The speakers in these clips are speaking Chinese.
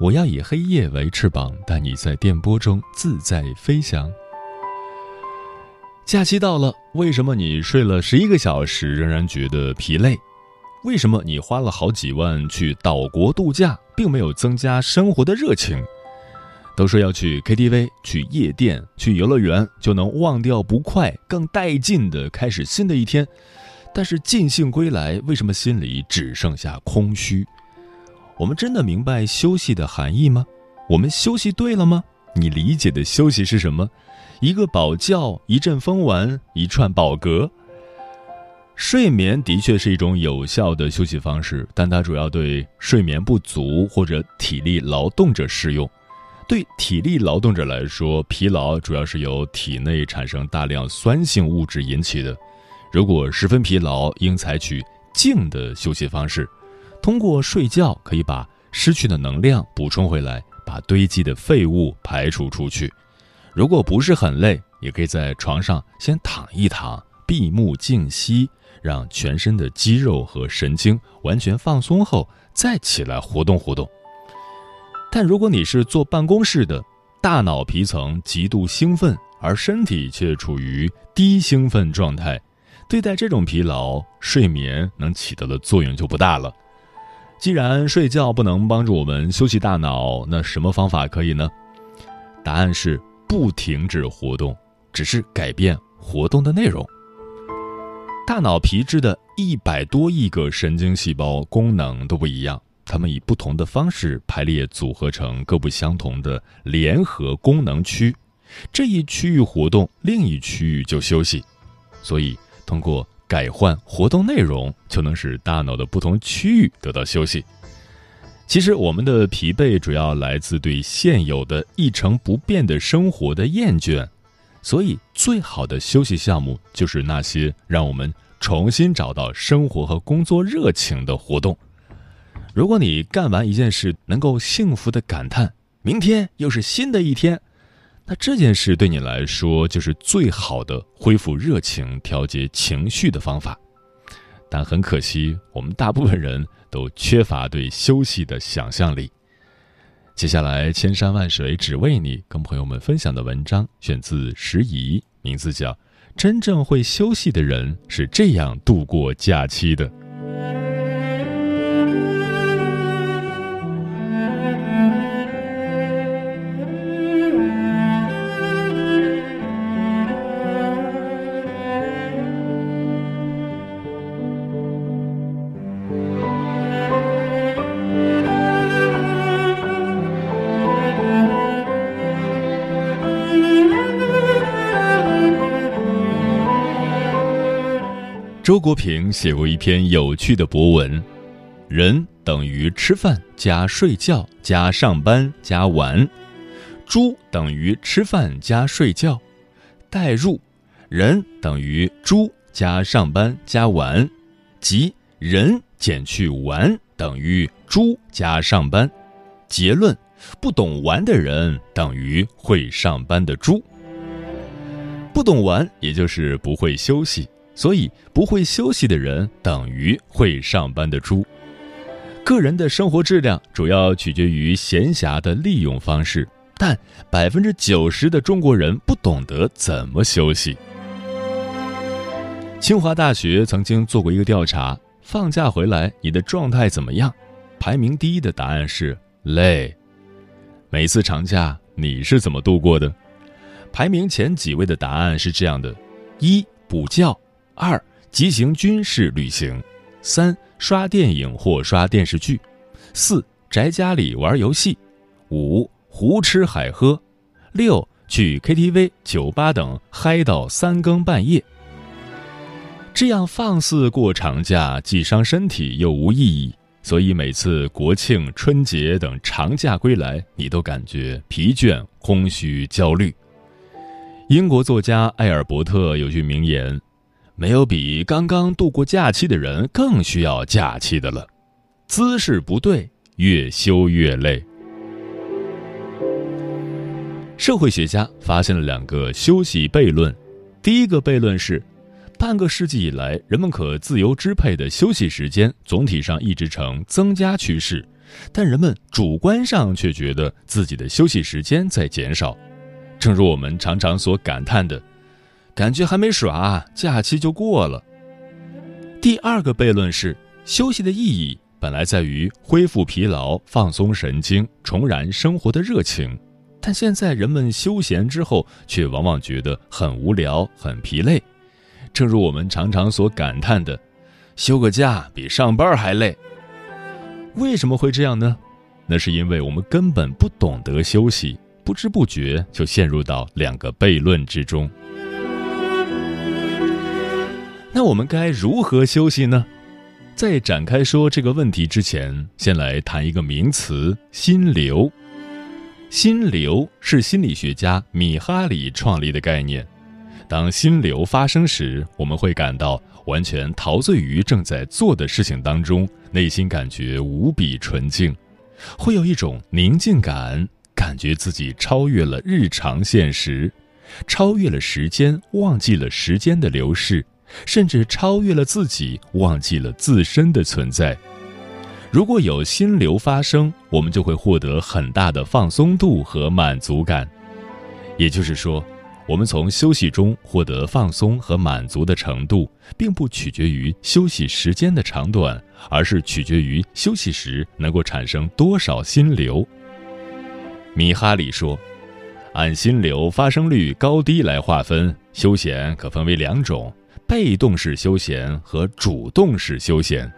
我要以黑夜为翅膀，带你在电波中自在飞翔。假期到了，为什么你睡了十一个小时仍然觉得疲累？为什么你花了好几万去岛国度假，并没有增加生活的热情？都说要去 KTV、去夜店、去游乐园，就能忘掉不快，更带劲的开始新的一天。但是尽兴归来，为什么心里只剩下空虚？我们真的明白休息的含义吗？我们休息对了吗？你理解的休息是什么？一个饱觉，一阵风玩，一串饱嗝。睡眠的确是一种有效的休息方式，但它主要对睡眠不足或者体力劳动者适用。对体力劳动者来说，疲劳主要是由体内产生大量酸性物质引起的。如果十分疲劳，应采取静的休息方式。通过睡觉可以把失去的能量补充回来，把堆积的废物排除出去。如果不是很累，也可以在床上先躺一躺，闭目静息，让全身的肌肉和神经完全放松后再起来活动活动。但如果你是坐办公室的，大脑皮层极度兴奋，而身体却处于低兴奋状态，对待这种疲劳，睡眠能起到的作用就不大了。既然睡觉不能帮助我们休息大脑，那什么方法可以呢？答案是不停止活动，只是改变活动的内容。大脑皮质的一百多亿个神经细胞功能都不一样，它们以不同的方式排列组合成各不相同的联合功能区，这一区域活动，另一区域就休息。所以通过。改换活动内容，就能使大脑的不同区域得到休息。其实，我们的疲惫主要来自对现有的一成不变的生活的厌倦，所以最好的休息项目就是那些让我们重新找到生活和工作热情的活动。如果你干完一件事，能够幸福的感叹“明天又是新的一天”。那这件事对你来说就是最好的恢复热情、调节情绪的方法，但很可惜，我们大部分人都缺乏对休息的想象力。接下来，千山万水只为你，跟朋友们分享的文章选自时宜，名字叫《真正会休息的人是这样度过假期的》。周国平写过一篇有趣的博文：人等于吃饭加睡觉加上班加玩，猪等于吃饭加睡觉。代入：人等于猪加上班加玩，即人减去玩等于猪加上班。结论：不懂玩的人等于会上班的猪。不懂玩，也就是不会休息。所以，不会休息的人等于会上班的猪。个人的生活质量主要取决于闲暇的利用方式，但百分之九十的中国人不懂得怎么休息。清华大学曾经做过一个调查：放假回来你的状态怎么样？排名第一的答案是累。每次长假你是怎么度过的？排名前几位的答案是这样的：一补觉，二急行军事旅行，三刷电影或刷电视剧，四宅家里玩游戏，五胡吃海喝，六去 KTV、酒吧等嗨到三更半夜。这样放肆过长假，既伤身体又无意义。所以每次国庆、春节等长假归来，你都感觉疲倦、空虚、焦虑。英国作家艾尔伯特有句名言：“没有比刚刚度过假期的人更需要假期的了。”姿势不对，越修越累。社会学家发现了两个休息悖论，第一个悖论是。半个世纪以来，人们可自由支配的休息时间总体上一直呈增加趋势，但人们主观上却觉得自己的休息时间在减少。正如我们常常所感叹的：“感觉还没耍，假期就过了。”第二个悖论是，休息的意义本来在于恢复疲劳、放松神经、重燃生活的热情，但现在人们休闲之后，却往往觉得很无聊、很疲累。正如我们常常所感叹的，休个假比上班还累。为什么会这样呢？那是因为我们根本不懂得休息，不知不觉就陷入到两个悖论之中。那我们该如何休息呢？在展开说这个问题之前，先来谈一个名词——心流。心流是心理学家米哈里创立的概念。当心流发生时，我们会感到完全陶醉于正在做的事情当中，内心感觉无比纯净，会有一种宁静感，感觉自己超越了日常现实，超越了时间，忘记了时间的流逝，甚至超越了自己，忘记了自身的存在。如果有心流发生，我们就会获得很大的放松度和满足感，也就是说。我们从休息中获得放松和满足的程度，并不取决于休息时间的长短，而是取决于休息时能够产生多少心流。米哈里说：“按心流发生率高低来划分，休闲可分为两种：被动式休闲和主动式休闲。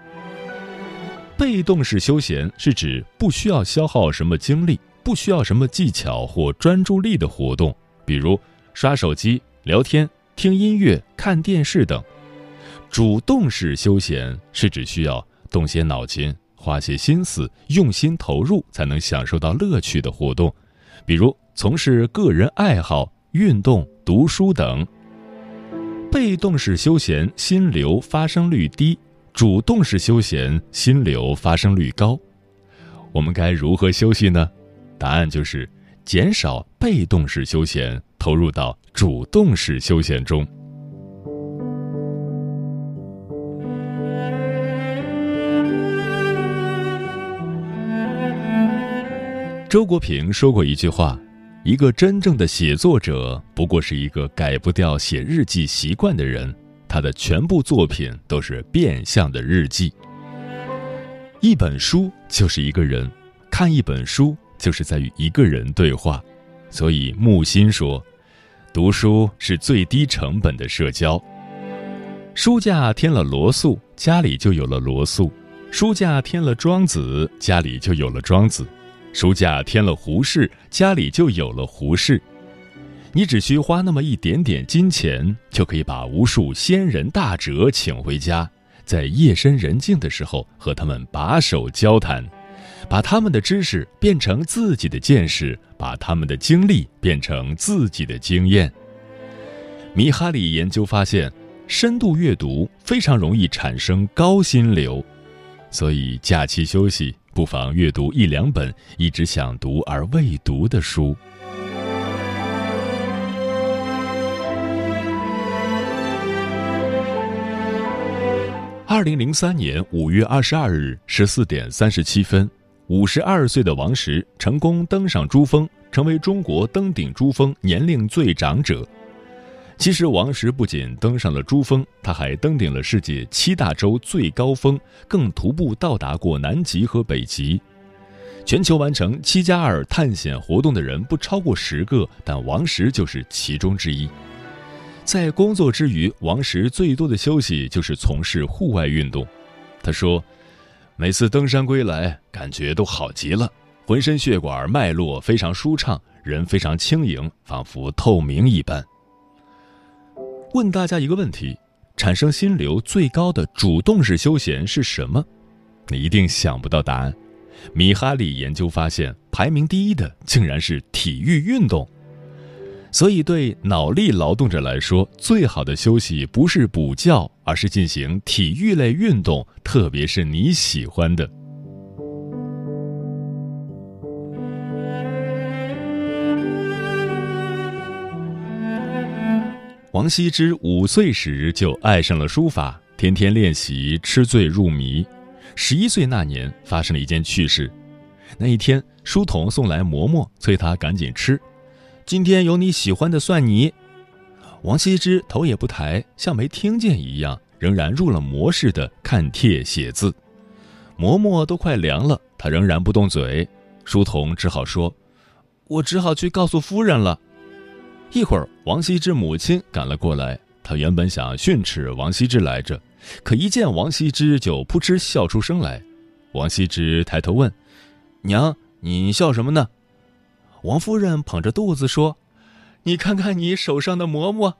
被动式休闲是指不需要消耗什么精力、不需要什么技巧或专注力的活动，比如。”刷手机、聊天、听音乐、看电视等，主动式休闲是指需要动些脑筋、花些心思、用心投入才能享受到乐趣的活动，比如从事个人爱好、运动、读书等。被动式休闲心流发生率低，主动式休闲心流发生率高。我们该如何休息呢？答案就是减少被动式休闲。投入到主动式休闲中。周国平说过一句话：“一个真正的写作者，不过是一个改不掉写日记习惯的人。他的全部作品都是变相的日记。一本书就是一个人，看一本书就是在与一个人对话。所以木心说。”读书是最低成本的社交。书架添了罗素，家里就有了罗素；书架添了庄子，家里就有了庄子；书架添了胡适，家里就有了胡适。你只需花那么一点点金钱，就可以把无数仙人大哲请回家，在夜深人静的时候和他们把手交谈。把他们的知识变成自己的见识，把他们的经历变成自己的经验。米哈里研究发现，深度阅读非常容易产生高心流，所以假期休息不妨阅读一两本一直想读而未读的书。二零零三年五月二十二日十四点三十七分。五十二岁的王石成功登上珠峰，成为中国登顶珠峰年龄最长者。其实，王石不仅登上了珠峰，他还登顶了世界七大洲最高峰，更徒步到达过南极和北极。全球完成七加二探险活动的人不超过十个，但王石就是其中之一。在工作之余，王石最多的休息就是从事户外运动。他说：“每次登山归来，感觉都好极了，浑身血管脉络非常舒畅，人非常轻盈，仿佛透明一般。”问大家一个问题：产生心流最高的主动式休闲是什么？你一定想不到答案。米哈里研究发现，排名第一的竟然是体育运动。所以，对脑力劳动者来说，最好的休息不是补觉，而是进行体育类运动，特别是你喜欢的。王羲之五岁时就爱上了书法，天天练习，吃醉入迷。十一岁那年，发生了一件趣事。那一天，书童送来馍馍，催他赶紧吃。今天有你喜欢的蒜泥，王羲之头也不抬，像没听见一样，仍然入了魔似的看帖写字。馍馍都快凉了，他仍然不动嘴。书童只好说：“我只好去告诉夫人了。”一会儿，王羲之母亲赶了过来，他原本想训斥王羲之来着，可一见王羲之就扑哧笑出声来。王羲之抬头问：“娘，你笑什么呢？”王夫人捧着肚子说：“你看看你手上的馍馍。”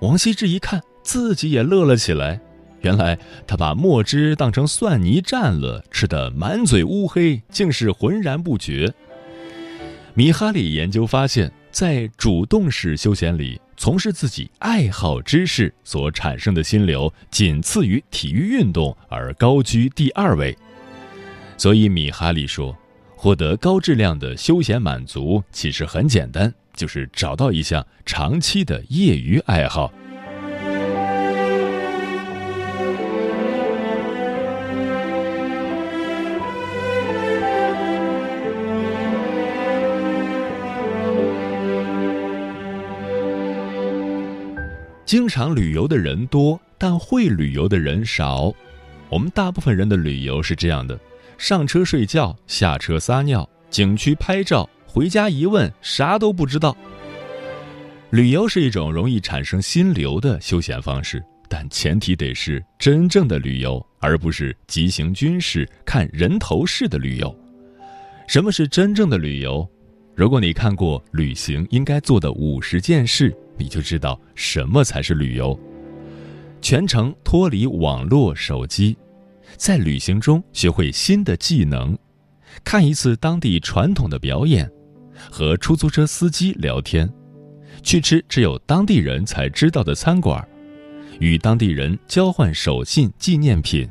王羲之一看，自己也乐了起来。原来他把墨汁当成蒜泥蘸了，吃得满嘴乌黑，竟是浑然不觉。米哈里研究发现，在主动式休闲里，从事自己爱好之事所产生的心流，仅次于体育运动，而高居第二位。所以米哈利说。获得高质量的休闲满足其实很简单，就是找到一项长期的业余爱好。经常旅游的人多，但会旅游的人少。我们大部分人的旅游是这样的。上车睡觉，下车撒尿，景区拍照，回家一问，啥都不知道。旅游是一种容易产生心流的休闲方式，但前提得是真正的旅游，而不是急行军式、看人头式的旅游。什么是真正的旅游？如果你看过《旅行应该做的五十件事》，你就知道什么才是旅游。全程脱离网络、手机。在旅行中学会新的技能，看一次当地传统的表演，和出租车司机聊天，去吃只有当地人才知道的餐馆，与当地人交换手信纪念品，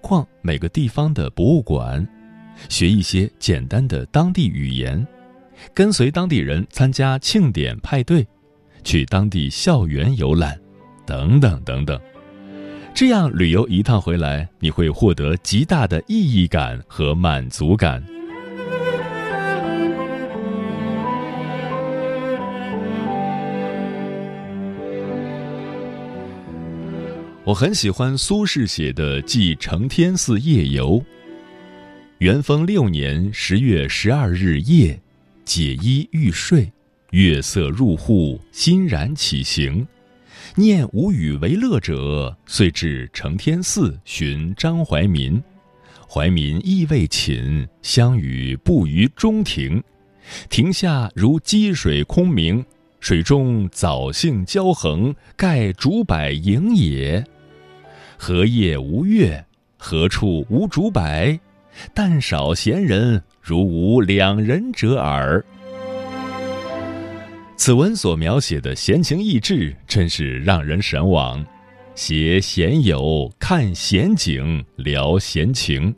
逛每个地方的博物馆，学一些简单的当地语言，跟随当地人参加庆典派对，去当地校园游览，等等等等。这样旅游一趟回来，你会获得极大的意义感和满足感。我很喜欢苏轼写的《记承天寺夜游》。元丰六年十月十二日夜，解衣欲睡，月色入户，欣然起行。念无与为乐者，遂至承天寺寻张怀民。怀民亦未寝，相与步于中庭。庭下如积水空明，水中藻荇交横，盖竹柏影也。何夜无月？何处无竹柏？但少闲人，如无两人者耳。此文所描写的闲情逸致，真是让人神往。携闲友看闲景，聊闲情。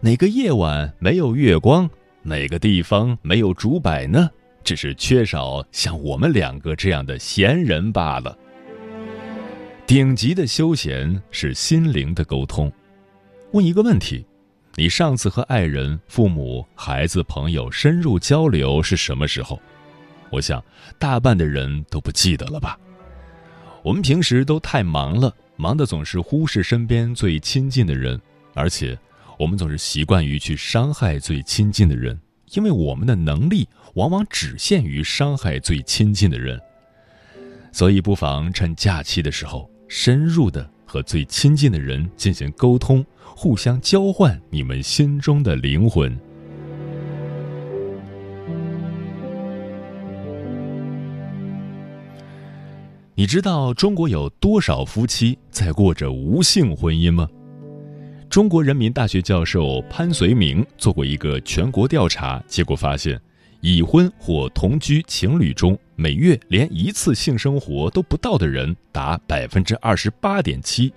哪个夜晚没有月光？哪个地方没有竹柏呢？只是缺少像我们两个这样的闲人罢了。顶级的休闲是心灵的沟通。问一个问题：你上次和爱人、父母、孩子、朋友深入交流是什么时候？我想，大半的人都不记得了吧？我们平时都太忙了，忙的总是忽视身边最亲近的人，而且，我们总是习惯于去伤害最亲近的人，因为我们的能力往往只限于伤害最亲近的人。所以，不妨趁假期的时候，深入的和最亲近的人进行沟通，互相交换你们心中的灵魂。你知道中国有多少夫妻在过着无性婚姻吗？中国人民大学教授潘绥铭做过一个全国调查，结果发现，已婚或同居情侣中，每月连一次性生活都不到的人达百分之二十八点七，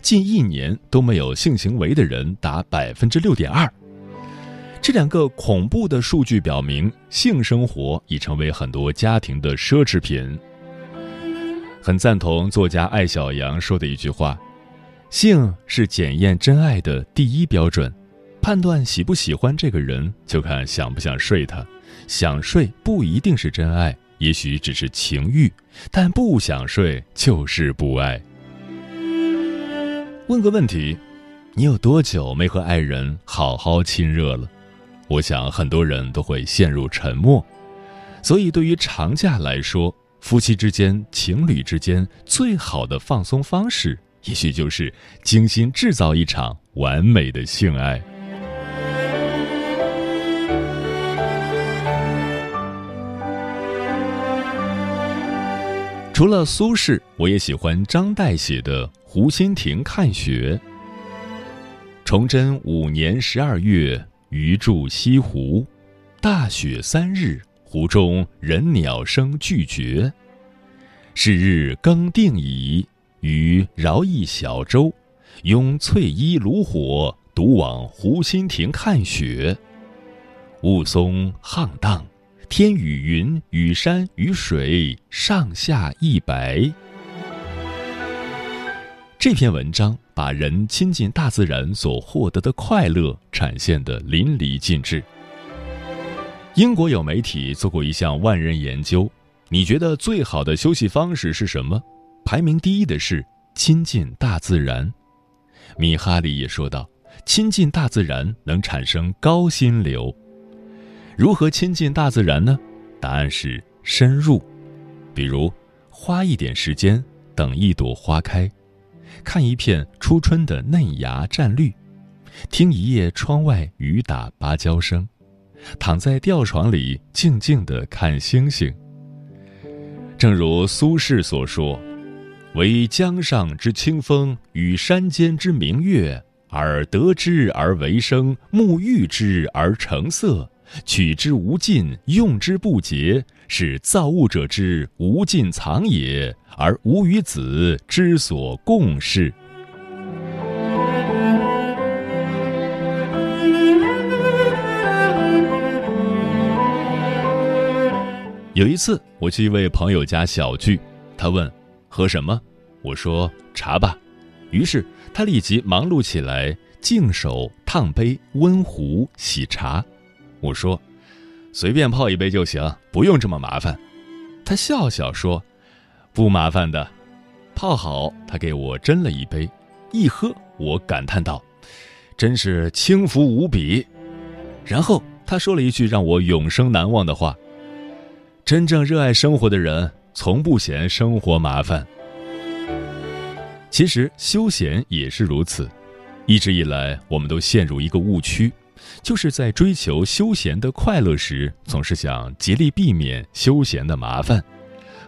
近一年都没有性行为的人达百分之六点二。这两个恐怖的数据表明，性生活已成为很多家庭的奢侈品。很赞同作家艾小阳说的一句话。性是检验真爱的第一标准，判断喜不喜欢这个人，就看想不想睡他。想睡不一定是真爱，也许只是情欲，但不想睡就是不爱。问个问题：你有多久没和爱人好好亲热了？我想很多人都会陷入沉默。所以，对于长假来说，夫妻之间、情侣之间最好的放松方式。也许就是精心制造一场完美的性爱。除了苏轼，我也喜欢张岱写的《湖心亭看雪》。崇祯五年十二月，余住西湖，大雪三日，湖中人鸟声俱绝。是日更定矣。余饶一小舟，拥翠衣炉火，独往湖心亭看雪。雾凇沆荡，天与云、与山、与水上下一白。这篇文章把人亲近大自然所获得的快乐展现得淋漓尽致。英国有媒体做过一项万人研究，你觉得最好的休息方式是什么？排名第一的是亲近大自然，米哈里也说道：“亲近大自然能产生高心流。如何亲近大自然呢？答案是深入，比如花一点时间等一朵花开，看一片初春的嫩芽绽绿，听一夜窗外雨打芭蕉声，躺在吊床里静静的看星星。正如苏轼所说。”惟江上之清风，与山间之明月，耳得之而为声，目遇之而成色，取之无尽，用之不竭，是造物者之无尽藏也，而吾与子之所共适。有一次，我去一位朋友家小聚，他问。喝什么？我说茶吧。于是他立即忙碌起来，净手、烫杯、温壶、洗茶。我说：“随便泡一杯就行，不用这么麻烦。”他笑笑说：“不麻烦的。”泡好，他给我斟了一杯，一喝，我感叹道：“真是轻浮无比。”然后他说了一句让我永生难忘的话：“真正热爱生活的人。”从不嫌生活麻烦。其实休闲也是如此，一直以来我们都陷入一个误区，就是在追求休闲的快乐时，总是想竭力避免休闲的麻烦，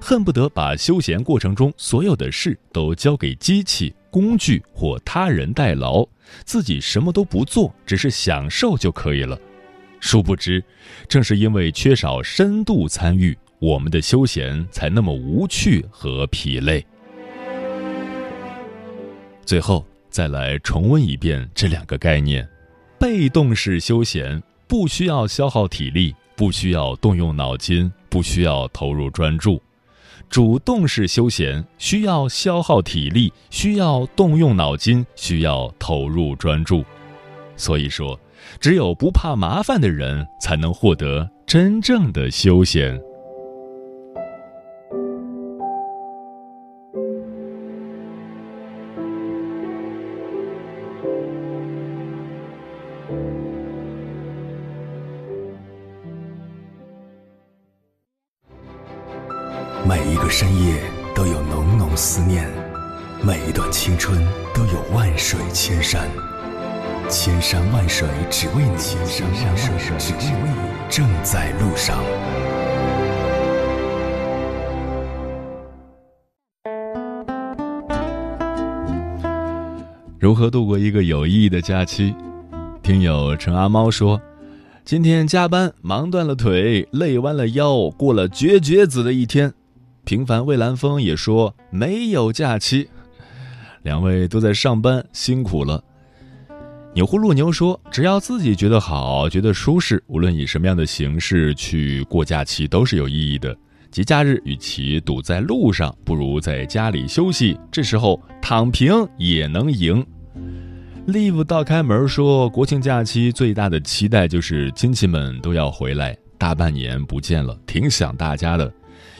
恨不得把休闲过程中所有的事都交给机器、工具或他人代劳，自己什么都不做，只是享受就可以了。殊不知，正是因为缺少深度参与。我们的休闲才那么无趣和疲累。最后再来重温一遍这两个概念：被动式休闲不需要消耗体力，不需要动用脑筋，不需要投入专注；主动式休闲需要消耗体力，需要动用脑筋，需要投入专注。所以说，只有不怕麻烦的人，才能获得真正的休闲。水只为你，千山万水只为你，正在路上。如何度过一个有意义的假期？听友陈阿猫说。今天加班忙断了腿，累弯了腰，过了绝绝子的一天。平凡蔚蓝风也说没有假期，两位都在上班，辛苦了。钮祜禄牛说，只要自己觉得好，觉得舒适，无论以什么样的形式去过假期都是有意义的。节假日与其堵在路上，不如在家里休息，这时候躺平也能赢。Live 倒开门说，国庆假期最大的期待就是亲戚们都要回来，大半年不见了，挺想大家的。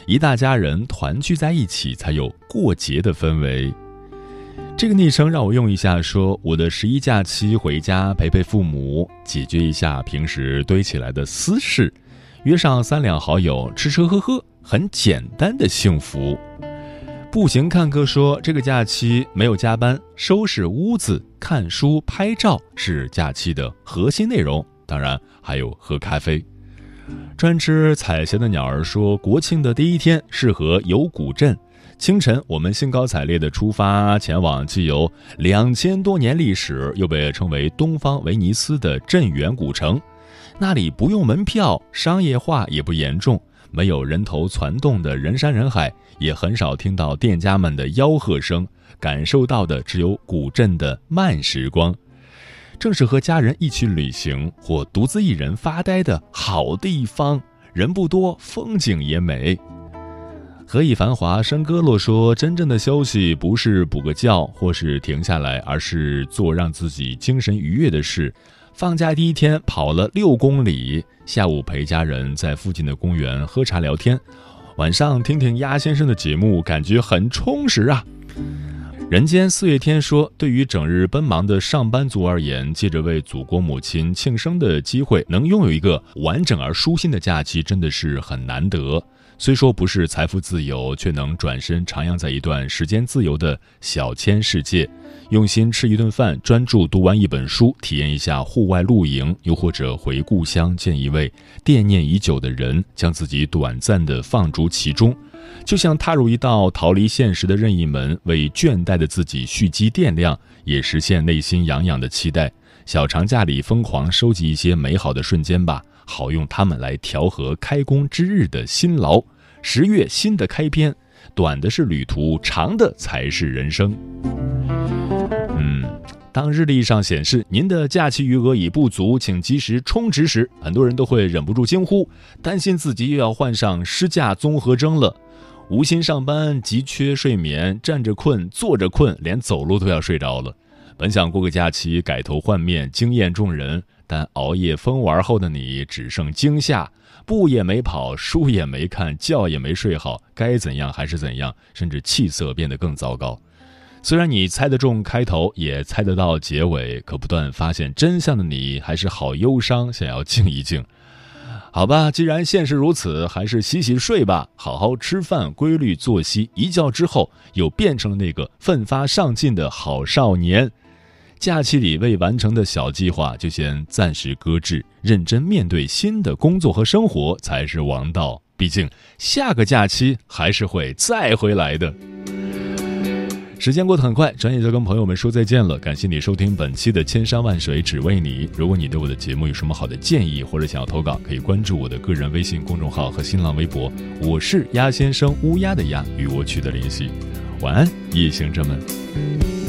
一大家人团聚在一起，才有过节的氛围。这个昵称让我用一下，说我的十一假期回家陪陪父母，解决一下平时堆起来的私事，约上三两好友吃吃喝喝，很简单的幸福。步行看客说：“这个假期没有加班，收拾屋子、看书、拍照是假期的核心内容。当然还有喝咖啡。”专吃彩霞的鸟儿说：“国庆的第一天适合游古镇。清晨，我们兴高采烈地出发，前往既有两千多年历史，又被称为东方威尼斯的镇远古城。那里不用门票，商业化也不严重。”没有人头攒动的人山人海，也很少听到店家们的吆喝声，感受到的只有古镇的慢时光。正是和家人一起旅行或独自一人发呆的好地方，人不多，风景也美。何以繁华笙歌落说，真正的休息不是补个觉或是停下来，而是做让自己精神愉悦的事。放假第一天跑了六公里，下午陪家人在附近的公园喝茶聊天，晚上听听鸭先生的节目，感觉很充实啊。人间四月天说，对于整日奔忙的上班族而言，借着为祖国母亲庆生的机会，能拥有一个完整而舒心的假期，真的是很难得。虽说不是财富自由，却能转身徜徉在一段时间自由的小千世界，用心吃一顿饭，专注读完一本书，体验一下户外露营，又或者回故乡见一位惦念已久的人，将自己短暂的放逐其中，就像踏入一道逃离现实的任意门，为倦怠的自己蓄积电量，也实现内心痒痒的期待。小长假里疯狂收集一些美好的瞬间吧。好用它们来调和开工之日的辛劳。十月新的开篇，短的是旅途，长的才是人生。嗯，当日历上显示您的假期余额已不足，请及时充值时，很多人都会忍不住惊呼，担心自己又要患上失假综合征了。无心上班，急缺睡眠，站着困，坐着困，连走路都要睡着了。本想过个假期，改头换面，惊艳众人。但熬夜疯玩后的你只剩惊吓，步也没跑，书也没看，觉也没睡好，该怎样还是怎样，甚至气色变得更糟糕。虽然你猜得中开头，也猜得到结尾，可不断发现真相的你还是好忧伤，想要静一静。好吧，既然现实如此，还是洗洗睡吧，好好吃饭，规律作息，一觉之后又变成了那个奋发上进的好少年。假期里未完成的小计划就先暂时搁置，认真面对新的工作和生活才是王道。毕竟下个假期还是会再回来的。时间过得很快，转眼就跟朋友们说再见了。感谢你收听本期的《千山万水只为你》。如果你对我的节目有什么好的建议或者想要投稿，可以关注我的个人微信公众号和新浪微博，我是鸭先生乌鸦的鸭，与我取得联系。晚安，夜行者们。